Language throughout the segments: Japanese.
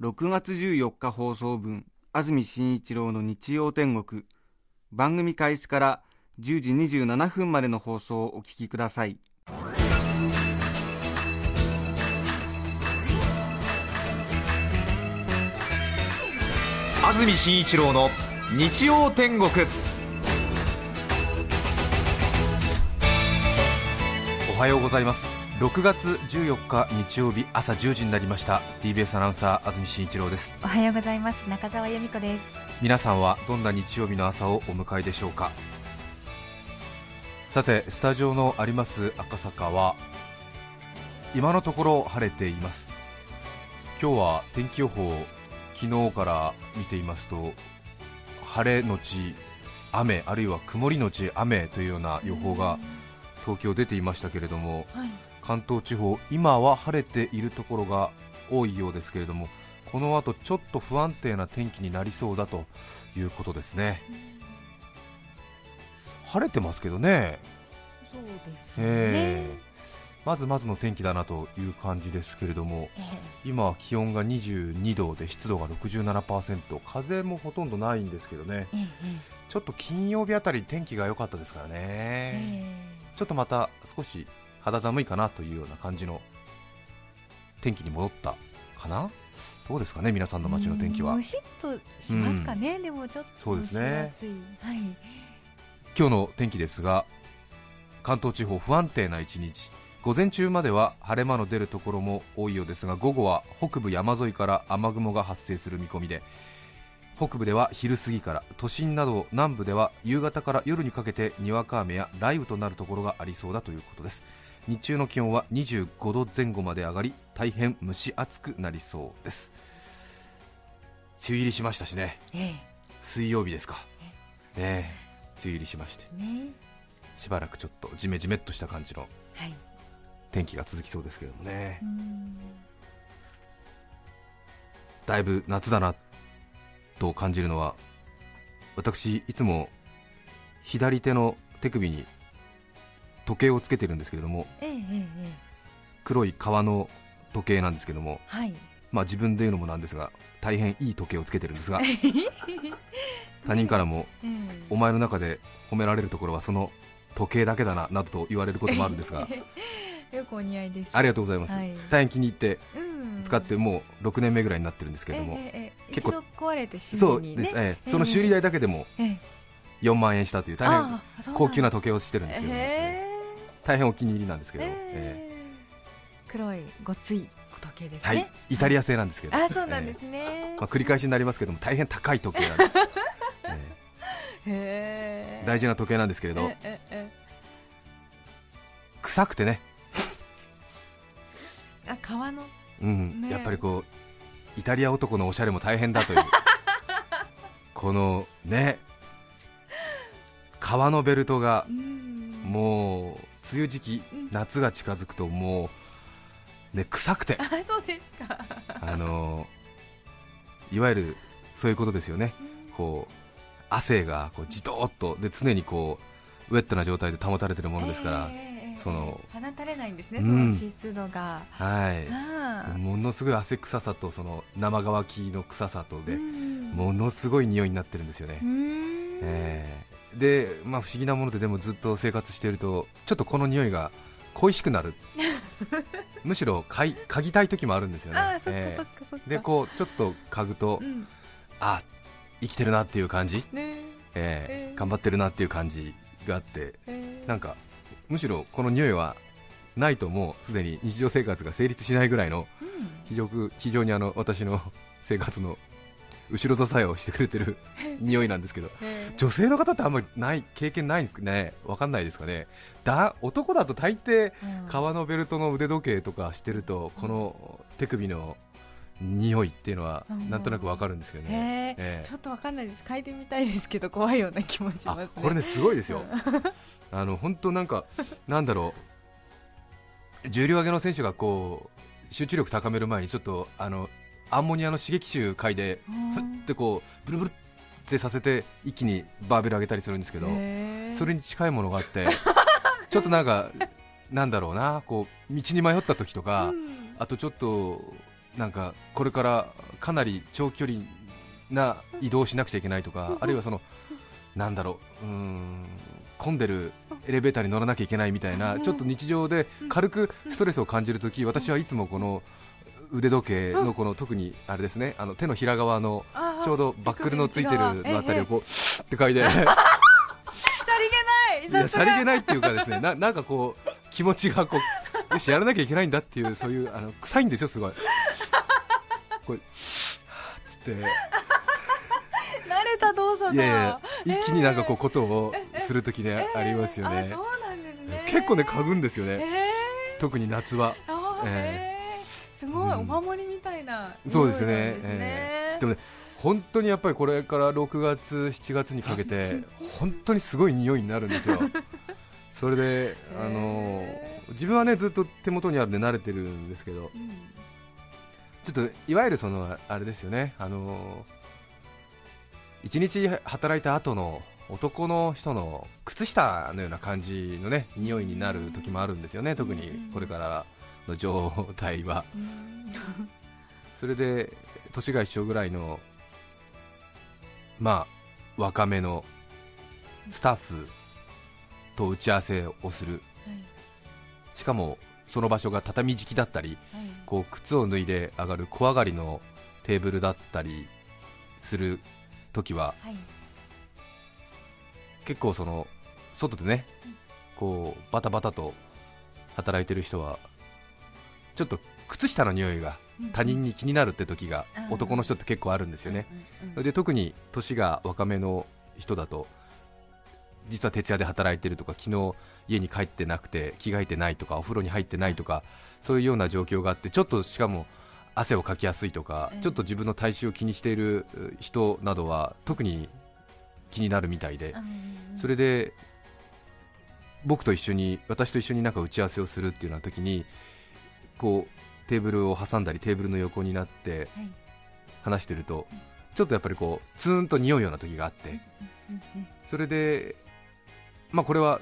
6月14日放送分安住紳一郎の日曜天国。番組開始から10時27分までの放送をお聞きください。安住紳一郎の日曜天国。おはようございます。6月14日日曜日朝10時になりました。TBS アナウンサー安住紳一郎です。おはようございます。中澤由美子です。皆さんはどんな日曜日の朝をお迎えでしょうか？さてスタジオのあります赤坂は今のところ晴れています。今日は天気予報昨日から見ていますと晴れのち雨あるいは曇りのち雨というような予報が東京出ていましたけれどもはい関東地方今は晴れているところが多いようですけれどもこの後ちょっと不安定な天気になりそうだということですね。晴れてますけどね。そうですね、ええ。まずまずの天気だなという感じですけれどもえ今は気温が22度で湿度が67%風もほとんどないんですけどね。ええちょっと金曜日あたり天気が良かったですからね、え。ちょっとまた少し肌寒いかなというような感じの天気に戻ったかな？どうですかね皆さんの街の天気は。ムシッとしますかね、でもちょっとそうですね。はい。今日の天気ですが関東地方不安定な一日。午前中までは晴れ間の出るところも多いようですが午後は北部山沿いから雨雲が発生する見込みで北部では昼過ぎから都心など南部では夕方から夜にかけてにわか雨や雷雨となるところがありそうだということです日中の気温は25度前後まで上がり大変蒸し暑くなりそうです。梅雨入りしましたしね。え水曜日ですか。ねえ。梅雨入りしまして。えね。しばらくちょっとジメジメっとした感じのはい。天気が続きそうですけれどもね。うん。だいぶ夏だなと感じるのは私いつも左手の手首に時計をつけてるんですけれども黒い革の時計なんですけどもはい。まあ自分で言うのもなんですが大変いい時計をつけてるんですが 他人からもええ。お前の中で褒められるところはその時計だけだななどと言われることもあるんですが よくお似合いです。ありがとうございます、はい。大変気に入ってうん使ってもう6年目ぐらいになってるんですけれども、結構壊れて修そう理にね。です、ええ。その修理代だけでもええ。4万円したという大変高級なと時計をしてるんですけども、大変お気に入りなんですけど、えええ黒いごつい時計ですえね。はい。イタリア製なんですけど、あそうなんですえね。えまあ、繰り返しになりますけども大変高い時計なんです、え へええ大事な時計なんですけれど。臭くてね、あ革の。うん。やっぱりこうイタリア男のおしゃれも大変だという。このね革のベルトがうん。もう梅雨時期うん。夏が近づくともうね臭くて。あそうですか。あのいわゆるそういうことですよね。こう汗がこうじとーっとで常にこうウェットな状態で保たれてるものですから、その放たれないんですね、うん。その湿度が、はい。ものすごい汗臭さとその生乾きの臭さとで、うんものすごい匂いになってるんですよね、うん。ええで、まあ、不思議なものででもずっと生活しているとちょっとこの匂いが恋しくなる。むしろ嗅ぎたい時もあるんですよね。でこうちょっと嗅ぐと、うん。あ生きてるなっていう感じ、ね。ええええ。頑張ってるなっていう感じがあってええ。なんかむしろこの匂いはないともうすでに日常生活が成立しないぐらいのうん。非常非常にあの私の生活の後ろ支えをしてくれてる 匂いなんですけどええ。女性の方ってあんまりない経験ないんですかね？わかんないですかね？だ男だと大抵うん。革のベルトの腕時計とかしてるとこの手首の匂いっていうのはうん。なんとなくわかるんですけどね、へえ。ええ。ちょっとわかんないです。嗅いでみたいですけど怖いような気もしあますね。これねすごいですよ。あの本当なんかなんだろう。重量挙げの選手がこう集中力高める前にちょっとあのアンモニアの刺激臭嗅いでうん。ふってこうブルブルってさせて一気にバーベル上げたりするんですけどそれに近いものがあって ちょっとなんかなんだろうなこう道に迷った時とか、うん。あとちょっとなんかこれからかなり長距離な移動をしなくちゃいけないとか、あるいはそのなんだろううーん混んでるエレベーターに乗らなきゃいけないみたいな、ちょっと日常で軽くストレスを感じるとき、私はいつもこの腕時計のこの特にあれですねあの手のひら側のちょうどバックルのついてるのあたりをこうって書いて、いさりげない。やさりげないっていうかですねな なんかこう気持ちがこうよしやらなきゃいけないんだっていうそういうあの臭いんですよすごい。これつって。慣れた動作だ。いやいや一気になんかこうことをするときね、ありますよね。結構ね嗅ぐんですよえね、ー。特に夏は。えへーすごい、うん。お守りみたいなそうですね。えーでもね本当にやっぱりこれから6月7月にかけて本当にすごい匂いになるんですよ。それであのへ自分はねずっと手元にあるんで慣れてるんですけど。うん。ちょっといわゆるそのあれですよね。あの一日働いた後の男の人の靴下のような感じのね匂いになる時もあるんですよね特にこれからの状態は。うん。それで年が一緒ぐらいのまあ若めのスタッフと打ち合わせをする。はい。しかもその場所が畳敷きだったりはい。こう靴を脱いで上がる小上がりのテーブルだったりする時ははい。結構その外でねこうバタバタと働いてる人はちょっと靴下の匂いが他人に気になるって時がうん。男の人って結構あるんですよね、で特に年が若めの人だと実は徹夜で働いてるとか昨日家に帰ってなくて着替えてないとかお風呂に入ってないとかそういうような状況があってちょっとしかも汗をかきやすいとかうん。ちょっと自分の体臭を気にしている人などは特に気になるみたいでうん。それで僕と一緒に私と一緒になんか打ち合わせをするっていうような時にこうテーブルを挟んだりテーブルの横になってはい。話してるとちょっとやっぱりこうツーンと匂うような時があってそれでまあこれは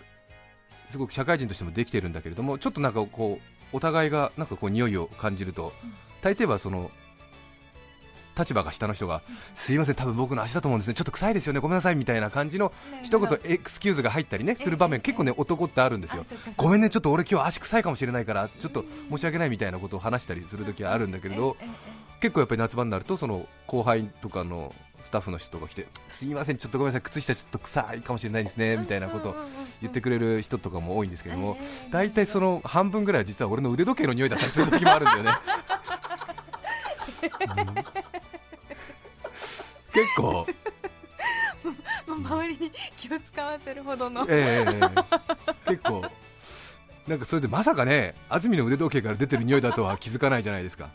すごく社会人としてもできてるんだけれどもちょっとなんかこうお互いがなんかこう匂いを感じるとうん。大抵はその立場が下の人がすいません多分僕の足だと思うんですね。ちょっと臭いですよね。ごめんなさいみたいな感じの一言エクスキューズが入ったりねする場面結構ね男ってあるんですよ。ごめんねちょっと俺今日足臭いかもしれないからちょっと申し訳ないみたいなことを話したりする時はあるんだけれど結構やっぱり夏場になるとその後輩とかのスタッフの人が来てすいませんちょっとごめんなさい靴下ちょっと臭いかもしれないですねみたいなことを言ってくれる人とかも多いんですけども大体その半分ぐらいは実は俺の腕時計の匂いだったりする時もあるんだよね 結構。もう周りに気を使わせるほどの。ええ結構。なんかそれでまさかね安住の腕時計から出てる匂いだとは気づかないじゃないですか、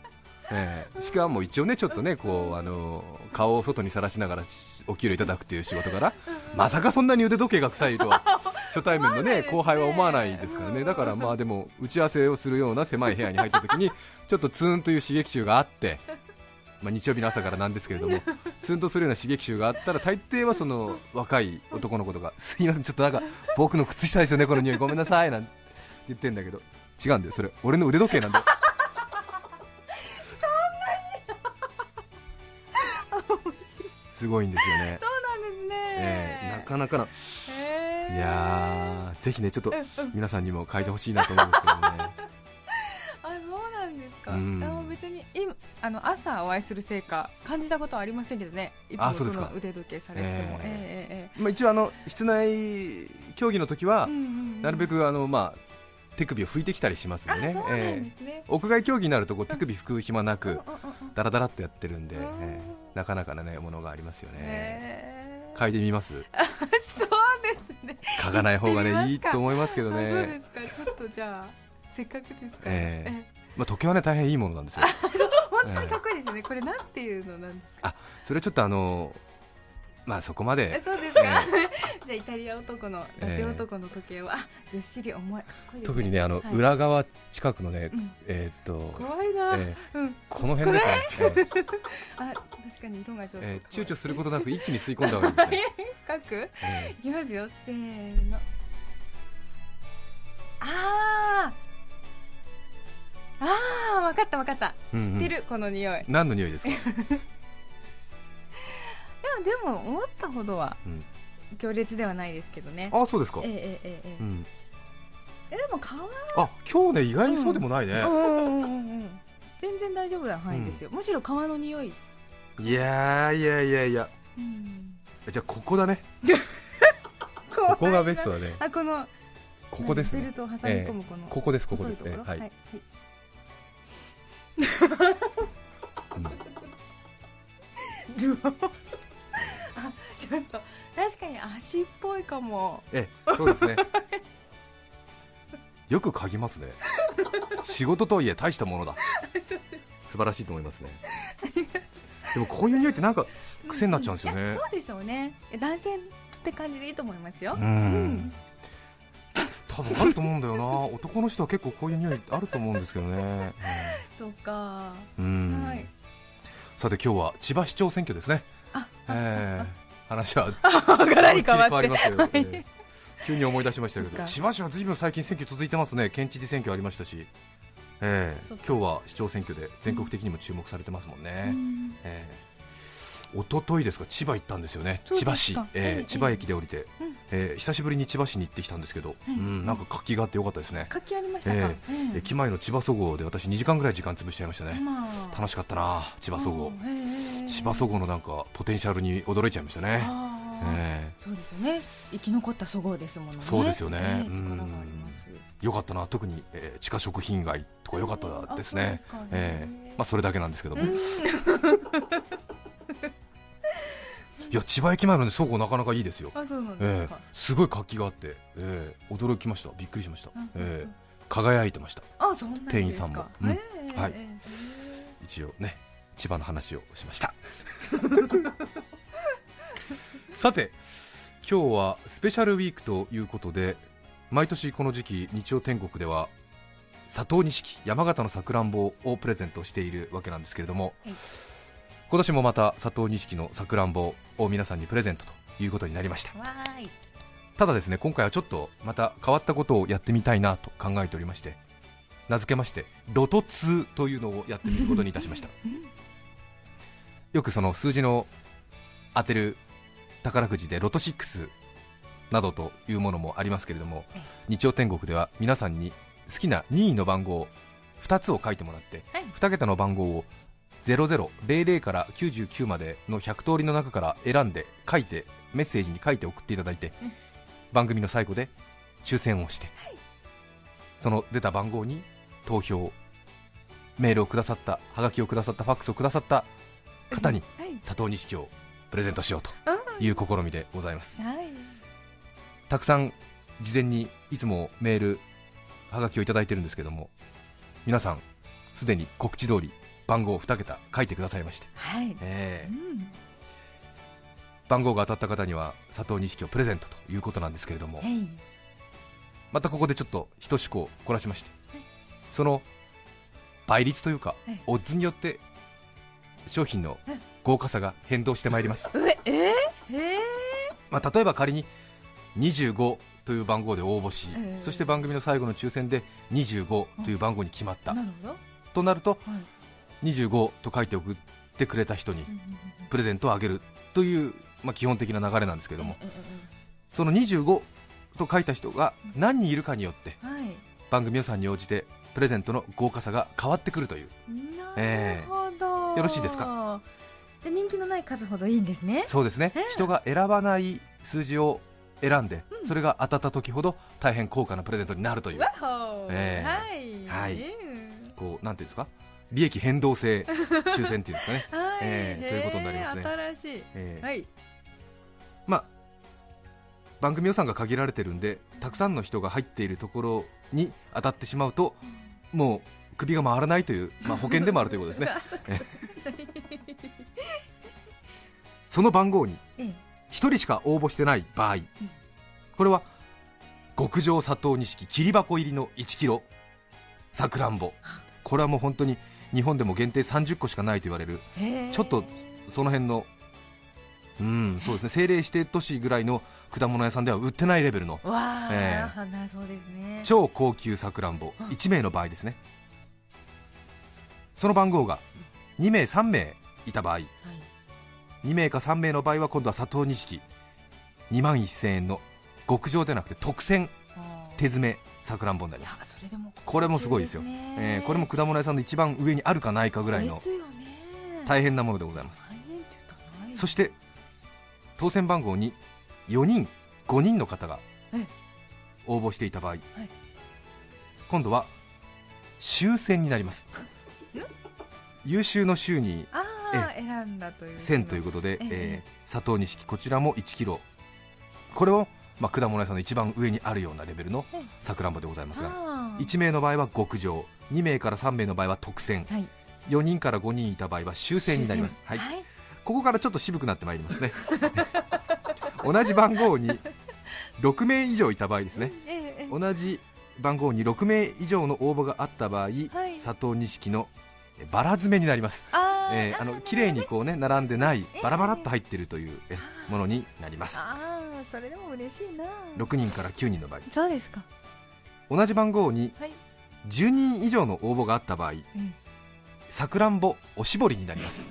ええ。しかも一応ねちょっとねこうあの顔を外にさらしながらお給料いただくっていう仕事からまさかそんなに腕時計が臭いとは初対面の ね。後輩は思わないですからね。だからまあでも打ち合わせをするような狭い部屋に入った時にちょっとツーンという刺激臭があってまあ、日曜日の朝からなんですけれども、ツンとするような刺激臭があったら、大抵はその若い男の子とか、すいません、ちょっとなんか僕の靴下ですよね、この匂い、ごめんなさいなんて言ってんだけど、違うんだよ、それ、俺の腕時計なんだよ。すごいんですよね、そうなんですね、ええなかなかの、へえ。いやー、ぜひね、ちょっと皆さんにも書いてほしいなと思うんですけどね。あそうなんですか、うん。別に今あの朝お会いするせいか感じたことはありませんけどね。いつもその腕時計されてても、ええ。ええまあ、一応あの、室内競技の時はうんうんうん。なるべくあの、まあ、手首を拭いてきたりしますんでね。あそうなんええですね、屋外競技になるとこう手首拭く暇なくうんうんうんうん。ダラダラっとやってるんで、うん。えーなかなかなねものがありますよね。へえ。嗅いでみます？そうですね。嗅がない方がねいいと思いますけどあそうでねすか。ちょっとじゃあせっかくですから、え。ええ。まあ時計はね大変いいものなんですよ 本当にかっこいいですね、ねこれなんていうのなんですか？あそれはちょっとあのまあそこまえでそうですか、え じゃあイタリア男の伊達男の時計は、あずっしり重い。かっこいいです特にね。あの、はい。裏側近くのね、うん。えーっと、怖いな、えうん。ーこの辺ですね、えー あ確かに色がちょっと、えー躊躇することなく一気に吸い込んだ方がいいですね、深く？え。いきますよ。せーの。あーあーわかったわかった、うんうん。知ってるこの匂い。ー何の匂いですか、でもでも思ったほどはうん。強烈ではないですけどね。あそうですか。え、えええええ。うん、えでも皮あ今日ね意外にそうでもないね、うん。うんうんうん全然大丈夫な範囲ですよ、むしろ皮の匂い、いやーいやいやいや。うん、じゃあここだね。ここがベストだね。あこのここですね。ベルトを挟み込むこの、ここですここです。細いところ。ねはい、はいうん。ドゥオあちょっと確かに足っぽいかも。ええそうですね。よく嗅ぎますね。仕事とはいえ大したものだ。素晴らしいと思いますね。でもこういう匂いってなんか癖になっちゃうんですよね。いやそうでしょうね。え男性って感じでいいと思いますよ、うん。多分あると思うんだよな。男の人は結構こういう匂いあると思うんですけどねそうか。うん、はい。さて今日は千葉市長選挙ですね。あえー、話はガラリ変わって。りますけど、はい。えー急に思い出しましたけど千葉市はずいぶん最近選挙続いてますね。県知事選挙ありましたし、えー今日は市長選挙で全国的にも注目されてますもんね、うん。えー、一昨日ですか千葉行ったんですよね。千葉市、えーええ千葉駅で降りて、うん。えー久しぶりに千葉市に行ってきたんですけど、うんうん、なんか活気があってよかったですね、活気ありましたか、えうん。駅前の千葉そごうで私2時間ぐらい時間潰しちゃいましたね、まあ。楽しかったな千葉そごう、千葉そごうのなんかポテンシャルに驚いちゃいましたね、あー。えそうですよね。生き残ったそごうですものね。そうですよね。ええうん。力があります。ーよかったな。特に、えー地下食品街とかよかったですね。すかえー。まあ、それだけなんですけども、うん いや千葉駅前の、ね、倉庫なかなかいいですよ、あそうなんえすごい活気があって、えー驚きました。びっくりしました、うんえー輝いてました。あそんですか。店員さんも。うん。ええ。はい。ええ一応ね千葉の話をしました。さて今日はスペシャルウィークということで毎年この時期日曜天国では佐藤錦山形のさくらんぼをプレゼントしているわけなんですけれども、はい今年もまた佐藤錦のさくらんぼを皆さんにプレゼントということになりました。ただですね今回はちょっとまた変わったことをやってみたいなと考えておりまして名付けましてロト2というのをやってみることにいたしました。よくその数字の当てる宝くじでロト6などというものもありますけれどもええ日曜天国では皆さんに好きな任意の番号2つを書いてもらってはい。2桁の番号を0000から99までの100通りの中から選んで書いてメッセージに書いて送っていただいてうん。番組の最後で抽選をしてその出た番号に投票メールをくださったはがきをくださったファックスをくださった方にはい。佐藤錦をプレゼントしようとあいう試みでございます。はい。たくさん事前にいつもメールはがきをいただいてるんですけども皆さんすでに告知通り番号2桁書いてくださいまして、はい。えーうん。番号が当たった方には佐藤錦をプレゼントということなんですけれども。はい。またここでちょっと一趣向凝らしまして。その倍率というかはい。オッズによって商品のはい豪華さが変動してまいります、ええー、えー、まあ、例えば仮に25という番号で応募し、ええそして番組の最後の抽選で25という番号に決まった。なとなるとはい25と書いて送ってくれた人にプレゼントをあげるという、まあ、基本的な流れなんですけども。その25と書いた人が何人いるかによって番組予算に応じてプレゼントの豪華さが変わってくるという。なるほど、よろしいですか？で人気のない数ほどいいんですね。そうですね、ええ。人が選ばない数字を選んで、うん。それが当たった時ほど大変高価なプレゼントになるという。わっほー。えはい。はい。うんこうなんていうんですか？利益変動制抽選っていうんですかね、はい、ええということになりますね。新しい、ええはい。まあ番組予算が限られてるんでたくさんの人が入っているところに当たってしまうともう首が回らないという、まあ、保険でもあるということですね。その番号にええ。1人しか応募してない場合、これは極上砂糖錦切り箱入りの1キロさくらんぼ。これはもう本当に日本でも限定30個しかないと言われる。ちょっとその辺のうんそうですね。政令指定都市ぐらいの果物屋さんでは売ってないレベルの。えなそうですね。超高級さくらんぼ。うん。1名の場合ですね。その番号が2名3名いた場合。はい。2名か3名の場合は今度は佐藤錦2万1000円の極上でなくて特選手詰めさくらんぼになります。それでもこれもすごいですよ。えーこれも果物屋さんの一番上にあるかないかぐらいの大変なものでございます。そして当選番号に4人5人の方がええ。応募していた場合、今度は終戦になります。優秀の週に選んだという1000ということで、ええ。えー佐藤錦こちらも1キロ。これを、まあ、果物屋さんの一番上にあるようなレベルのええさくらんぼでございますがあー。1名の場合は極上2名から3名の場合は特選。はい。4人から5人いた場合は終戦になります、はい、はい。ここからちょっと渋くなってまいりますね。同じ番号に6名以上いた場合ですね。ええええ。同じ番号に6名以上の応募があった場合、はい。佐藤錦のえバラ詰めになります。あーえーあの綺麗にこうね並んでないバラバラっと入っているというえものになります。ああそれでも嬉しいな。6人から9人の場合。そうですか。同じ番号にはい。10人以上の応募があった場合んさくらんぼおしぼりになります。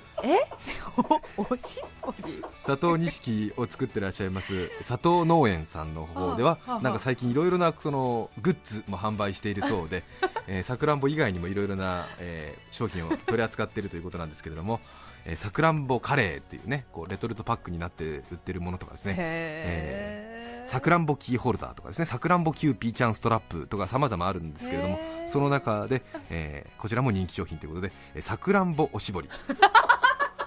お おしっこり佐藤錦を作ってらっしゃいます佐藤農園さんの方ではなんか最近いろいろなそのグッズも販売しているそうで えーさくらんぼ以外にもいろいろなえー商品を取り扱っているということなんですけれどもえーさくらんぼカレーっていうねこうレトルトパックになって売ってるものとかですね。へえさくらんぼキーホルダーとかですね。さくらんぼキューピーちゃんストラップとか様々あるんですけれどもその中で、えーこちらも人気商品ということでえーさくらんぼおしぼり。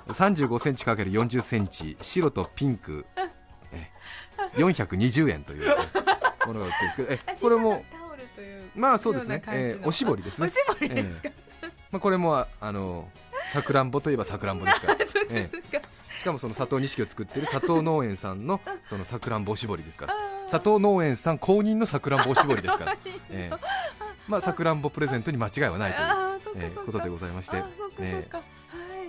35センチ ×40 センチ白とピンクえー420円というねものが売ってるんですけどえこれもまあそうですね。えーおしぼりですね。おしぼりですか？えー。まあ、これもああのさくらんぼといえばさくらんぼですから、え そうか。ーしかもその佐藤錦を作ってる佐藤農園さんのそのさくらんぼおしぼりですから。佐藤農園さん公認のさくらんぼおしぼりですから、えーまあさくらんぼプレゼントに間違いはないという、えーことでございまして。あーそうかそうか。はい。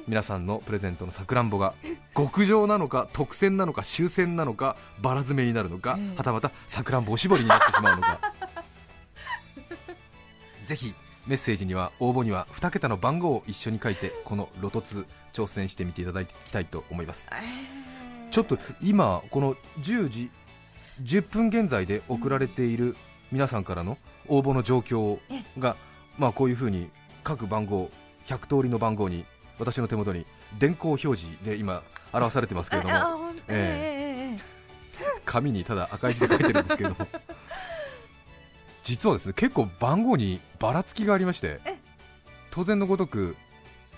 皆さんのプレゼントのさくらんぼが極上なのか特選なのか終戦なのかバラ詰めになるのか、ええ。はたまたさくらんぼおしぼりになってしまうのか。ぜひメッセージには応募には2桁の番号を一緒に書いてこのロトツ挑戦してみていただきたいと思います。えー。ちょっと今この10時10分現在で送られている皆さんからの応募の状況が、まあ、こういうふうに各番号100通りの番号に私の手元に電光表示で今表されてますけれども。え。紙にただ赤い字で書いてるんですけれども実はですね結構番号にばらつきがありましてえ。当然のごとく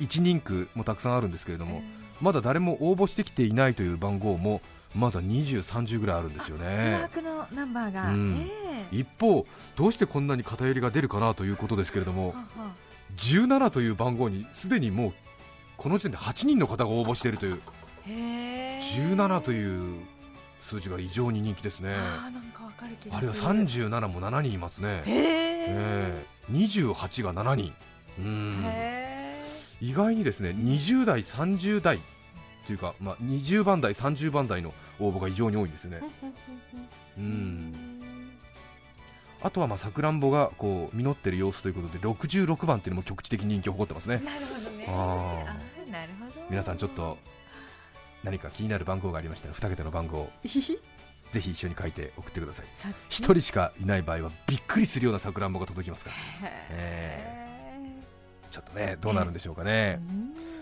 1人区もたくさんあるんですけれどえもまだ誰も応募してきていないという番号もまだ20、30ぐらいあるんですよ疑ねナンバーが、うん。ええ。一方、どうしてこんなに偏りが出るかなということですけれどもはは17という番号にすでにもうこの時点で8人の方が応募しているという。へえ。17という数字が異常に人気ですね。あーなんかわかる気があるいはする37も7人いますね、へえ。ええ28が7人。うん。へ意外にですね20代、30代というか、まあ、20番台、30番台の応募が異常に多いんですね。えうん。あとはまあさくらんぼがこう実ってる様子ということで66番っていうのも局地的に人気を誇ってますね。なるほなるほど。皆さんちょっと何か気になる番号がありましたら2桁の番号 ぜひ一緒に書いて送ってください。さ1人しかいない場合はびっくりするようなさくらんぼが届きますから。へちょっとねどうなるんでしょうかね。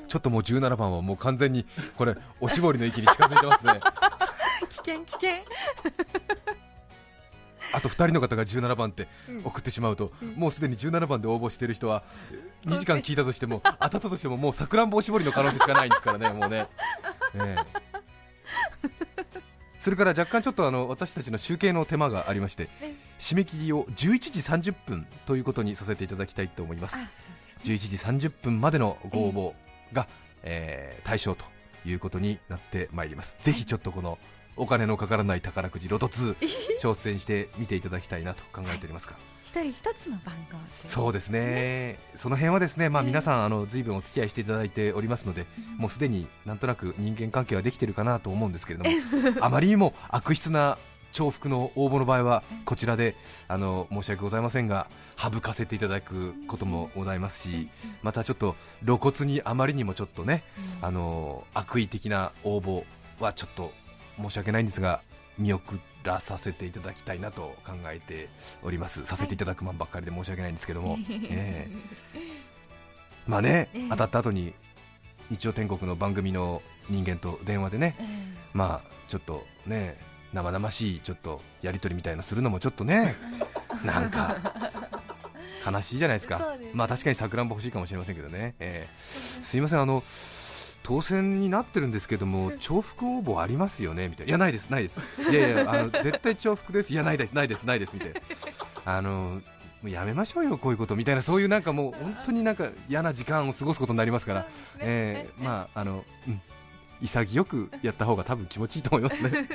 ちょっともう17番はもう完全にこれおしぼりの域に近づいてますね。危 険危険。あと2人の方が17番ってうん。送ってしまうと、うん。もうすでに17番で応募している人は2時間聞いたとしても当たったとしてももうさくらんぼおしぼりの可能性しかないんですからねもうね、ええ それから若干ちょっとあの私たちの集計の手間がありましてえ締め切りを11時30分ということにさせていただきたいと思います。あ11時30分までのご応募が、えー対象ということになってまいります。ぜひちょっとこのお金のかからない宝くじロト2 挑戦してみていただきたいなと考えておりますが、一人一つの番号そうですね、その辺はですね、まあ、ええ皆さん、あの随分お付き合いしていただいておりますので、もうすでになんとなく人間関係はできているかなと思うんですけれども、あまりにも悪質な重複の応募の場合は、こちらであの申し訳ございませんが、省かせていただくこともございますし、またちょっと露骨にあまりにもちょっとね、あの悪意的な応募はちょっと申し訳ないんですが、見送らさせていただきたいなと考えております、させていただくマンばっかりで申し訳ないんですけども、ええ。まあね、ええ当たった後に日曜天国の番組の人間と電話でね、まあちょっとね、生々しいちょっとやり取りみたいのするのもちょっとね、なんか悲しいじゃないですか、まあ確かにさくらんぼ欲しいかもしれませんけどね、ええ。すいません、あの当選になってるんですけども、重複応募ありますよね？みたいな、いや、ないです、ないです、いやいや、あの絶対重複です、いや、ないです、ないです、ないです。みたいな、あのもうやめましょうよ、こういうことみたいな、そういうなんかもう本当になんか嫌な時間を過ごすことになりますから、えーまああのうん、潔くやった方が多分気持ちいいと思いますね。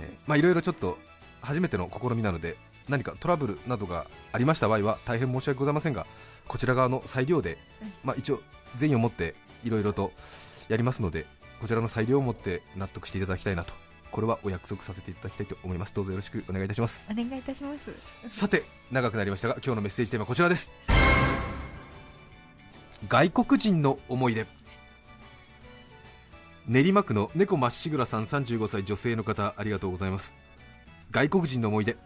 えーまあいろいろちょっと初めての試みなので何かトラブルなどがありました場合は大変申し訳ございませんがこちら側の裁量で、まあ、一応善意を持っていろいろとやりますのでこちらの裁量を持って納得していただきたいなとこれはお約束させていただきたいと思います。どうぞよろしくお願いいたします。お願いいたします。さて長くなりましたが今日のメッセージテーマはこちらです。外国人の思い出。練馬区の猫まっしぐらさん35歳女性の方ありがとうございます。外国人の思い出。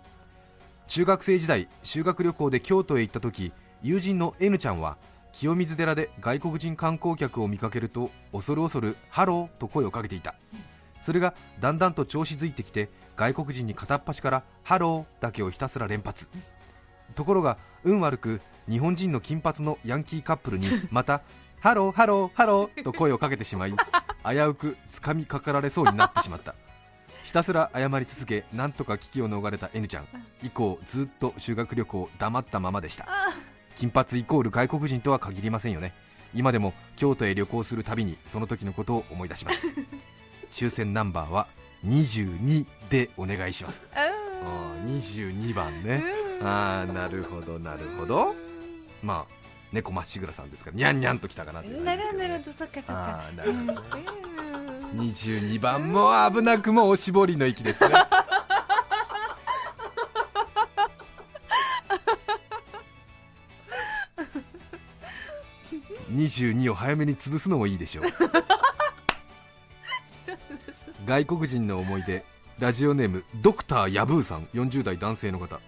中学生時代修学旅行で京都へ行った時友人の N ちゃんは清水寺で外国人観光客を見かけると恐る恐るハローと声をかけていた。それがだんだんと調子づいてきて外国人に片っ端からハローだけをひたすら連発。ところが運悪く日本人の金髪のヤンキーカップルにまた ハローハローハローと声をかけてしまい危うく掴みかかられそうになってしまった。ひたすら謝り続けなんとか危機を逃れた N ちゃん。以降ずっと修学旅行黙ったままでした。金髪イコール外国人とは限りませんよね。今でも京都へ旅行するたびにその時のことを思い出します。抽選ナンバーは22でお願いします。あー22番ね。ああなるほどなるほど。まあ猫まっしぐらさんですからにゃんにゃんときたかなというなるほどなるほどそっかそっか。あーなるほど。うん22番も危なくもおしぼりの息ですね22を早めに潰すのもいいでしょう。外国人の思い出ラジオネームドクターヤブーさん40代男性の方。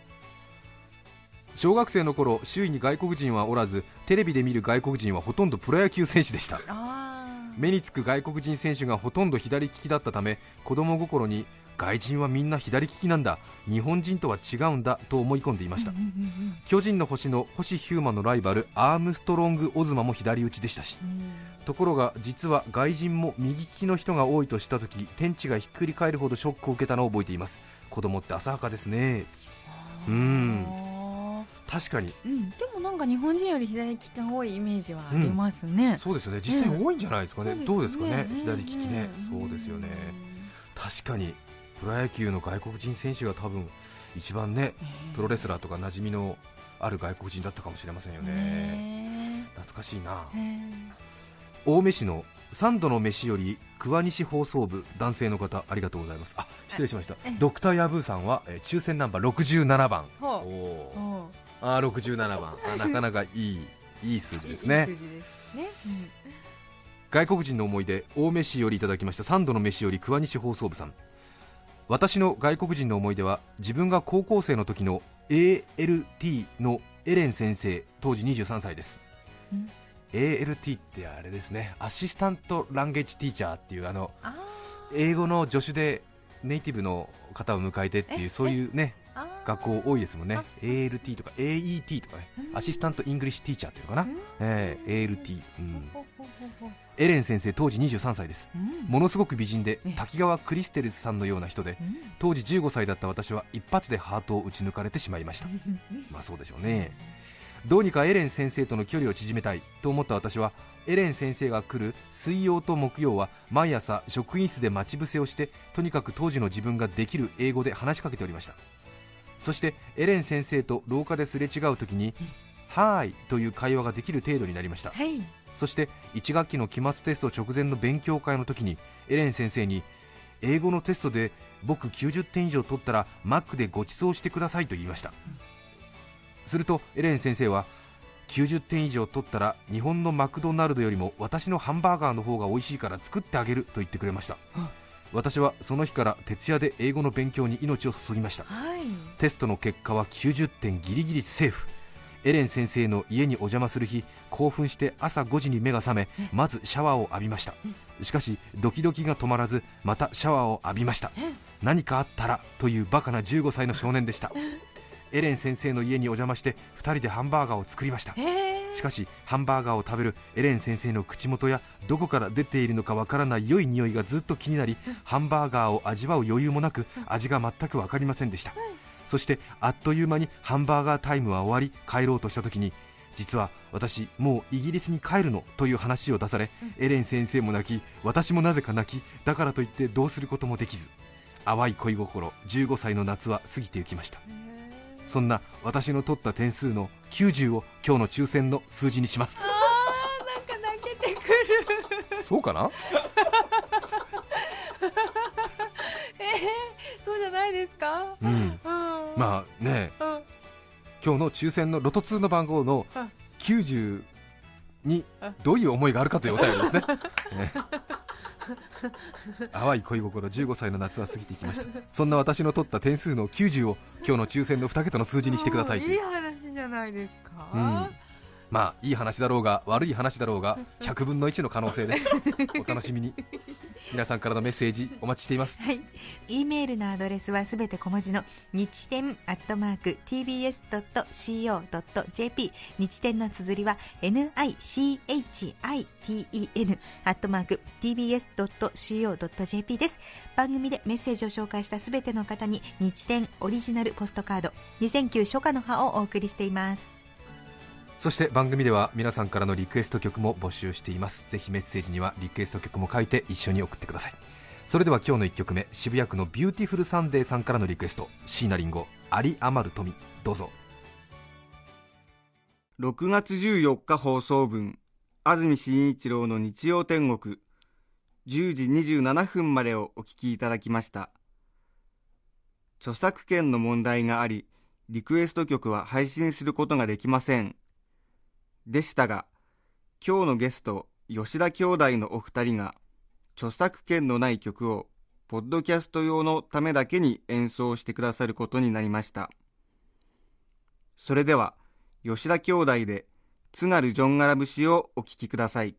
小学生の頃周囲に外国人はおらずテレビで見る外国人はほとんどプロ野球選手でした。あ目につく外国人選手がほとんど左利きだったため子供心に外人はみんな左利きなんだ。日本人とは違うんだ。と思い込んでいました、巨人の星の星ヒューマンのライバルアームストロング・オズマも左打ちでしたし。ところが実は外人も右利きの人が多いと知った時天地がひっくり返るほどショックを受けたのを覚えています。子供って浅はかですね。うー。ん。あ確かに。ーうん。でもなんか日本人より左利きが多いイメージはありますね、そうですよね。実際多いんじゃないですかね、そうどうですかね、うん。左利きね、うんそうですよね。確かにプロ野球の外国人選手が多分一番ねプロレスラーとか馴染みのある外国人だったかもしれませんよね。ね懐かしいな。青梅市の三度の飯より桑西放送部男性の方ありがとうございます。あ失礼しました。えドクターヤブーさんは、えー抽選ナンバー67番。おおあー67番。あなかなかいいいい数字ですね。いい数字ですね、外国人の思い出青梅市よりいただきました三度の飯より桑西放送部さん私の外国人の思い出は自分が高校生の時の ALT のエレン先生当時23歳です。ん。ALT ってあれですね。 Assistant Language Teacher っていうあのあ英語の助手でネイティブの方を迎えてっていうえそういうね学校多いですもんね。あ ALT とか AET とかね。うん。 Assistant English Teacher っていうのかな、えー ALT、うん、エレン先生当時23歳です。うん。ものすごく美人でえ滝川クリステルスさんのような人でうん。当時15歳だった私は一発でハートを打ち抜かれてしまいました。まあそうでしょうね。どうにかエレン先生との距離を縮めたいと思った私はエレン先生が来る水曜と木曜は毎朝職員室で待ち伏せをしてとにかく当時の自分ができる英語で話しかけておりました。そしてエレン先生と廊下ですれ違う時に「はーい」という会話ができる程度になりました。はいそして1学期の期末テスト直前の勉強会の時にエレン先生に英語のテストで僕90点以上取ったらマックでご馳走してくださいと言いました。するとエレン先生は90点以上取ったら日本のマクドナルドよりも私のハンバーガーの方が美味しいから作ってあげると言ってくれました。私はその日から徹夜で英語の勉強に命を注ぎました。はい。テストの結果は90点ギリギリセーフエレン先生の家にお邪魔する日興奮して朝5時に目が覚めまずシャワーを浴びました。しかしドキドキが止まらずまたシャワーを浴びました。何かあったらというバカな15歳の少年でした。エレン先生の家にお邪魔して2人でハンバーガーを作りました。え？しかしハンバーガーを食べるエレン先生の口元やどこから出ているのかわからない良い匂いがずっと気になりハンバーガーを味わう余裕もなく味が全く分かりませんでしたそしてあっという間にハンバーガータイムは終わり帰ろうとした時に実は私もうイギリスに帰るのという話を出されエレン先生も泣き私もなぜか泣きだからといってどうすることもできず淡い恋心15歳の夏は過ぎてゆきました。そんな私の取った点数の90を今日の抽選の数字にします。あーなんか泣けてくる。そうかな？えー、そうじゃないですか？うん。うん。まあね。あうん。今日の抽選のロト2の番号のうん。90にうんどういう思いがあるかというお便りですね。ね淡い恋心15歳の夏は過ぎていきました。そんな私の取った点数の90を今日の抽選の2桁の数字にしてくださいといい話じゃないですか、うんまあいい話だろうが悪い話だろうが100分の1の可能性です お楽しみに皆さんからのメッセージお待ちしていますはい。e メールのアドレスはすべて小文字の日天アットマーク tbs.co.jp 日天の綴りは nichiten アットマーク tbs.co.jp です。番組でメッセージを紹介したすべての方に日天オリジナルポストカード2009初夏の葉をお送りしています。そして番組では皆さんからのリクエスト曲も募集しています。ぜひメッセージにはリクエスト曲も書いて一緒に送ってください。それでは今日の1曲目渋谷区のビューティフルサンデーさんからのリクエスト椎名林檎有り余る富。どうぞ。6月14日放送分安住紳一郎の日曜天国。10時27分までをお聞きいただきました。著作権の問題がありリクエスト曲は配信することができません。でしたが今日のゲスト吉田兄弟のお二人が著作権のない曲をポッドキャスト用のためだけに演奏してくださることになりましたそれでは吉田兄弟で津軽ジョンガラ節をお聴きください。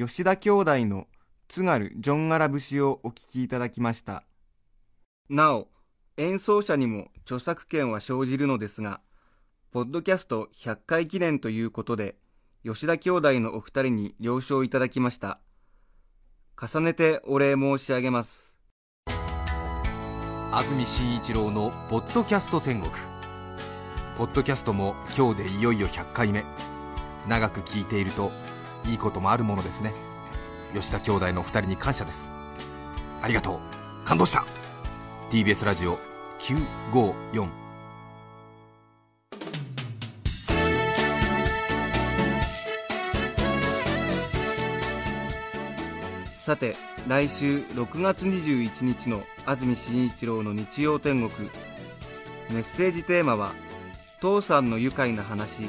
吉田兄弟の津軽ジョンガラ節をお聴きいただきました。なお、演奏者にも著作権は生じるのですが、ポッドキャスト100回記念ということで、吉田兄弟のお二人に了承いただきました。重ねてお礼申し上げます。安住紳一郎の「ポッドキャスト天国」ポッドキャストも今日でいよいよ100回目長く聞いているといいこともあるものですね。吉田兄弟の2人に感謝です。ありがとう。感動した。TBS ラジオ954さて、来週6月21日の安住紳一郎の日曜天国。メッセージテーマは、父さんの愉快な話。